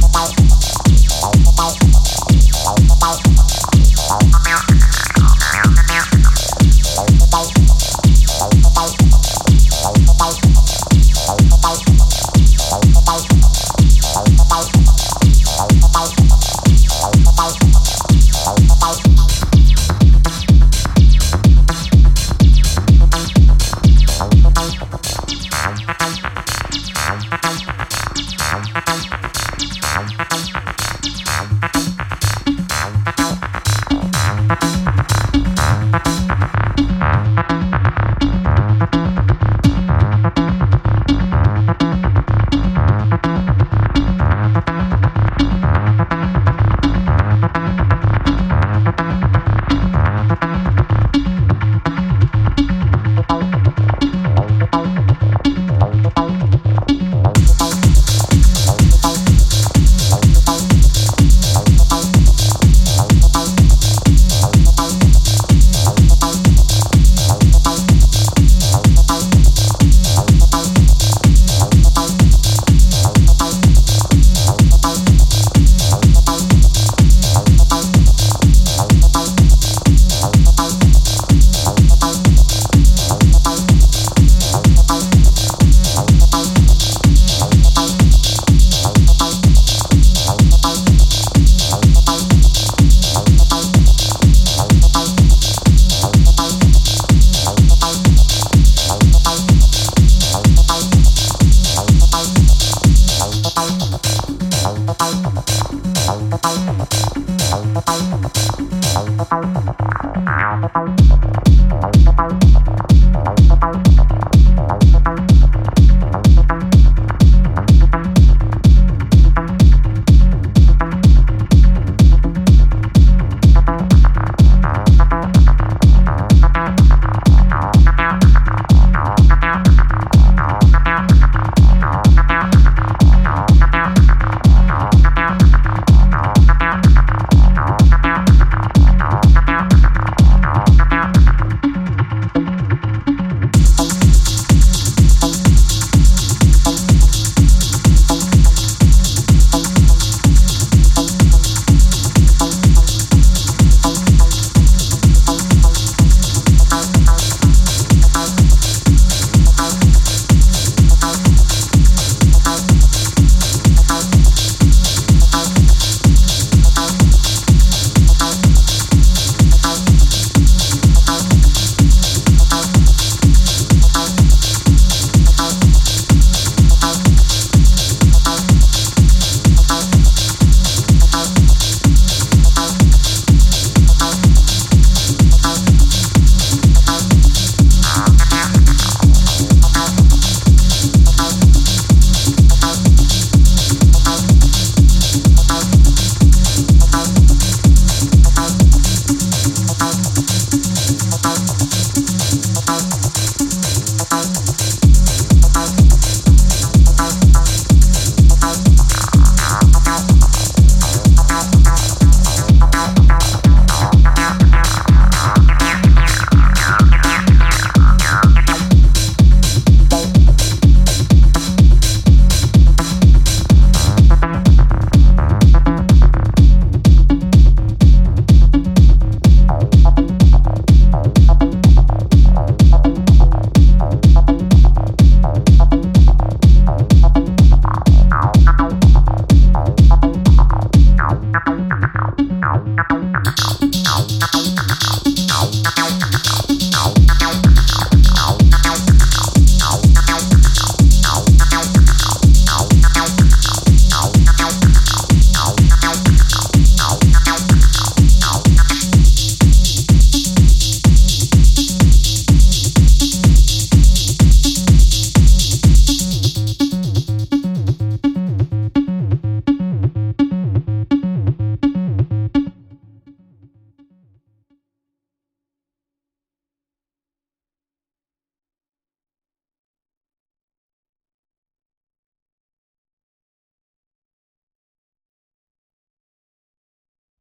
Bye.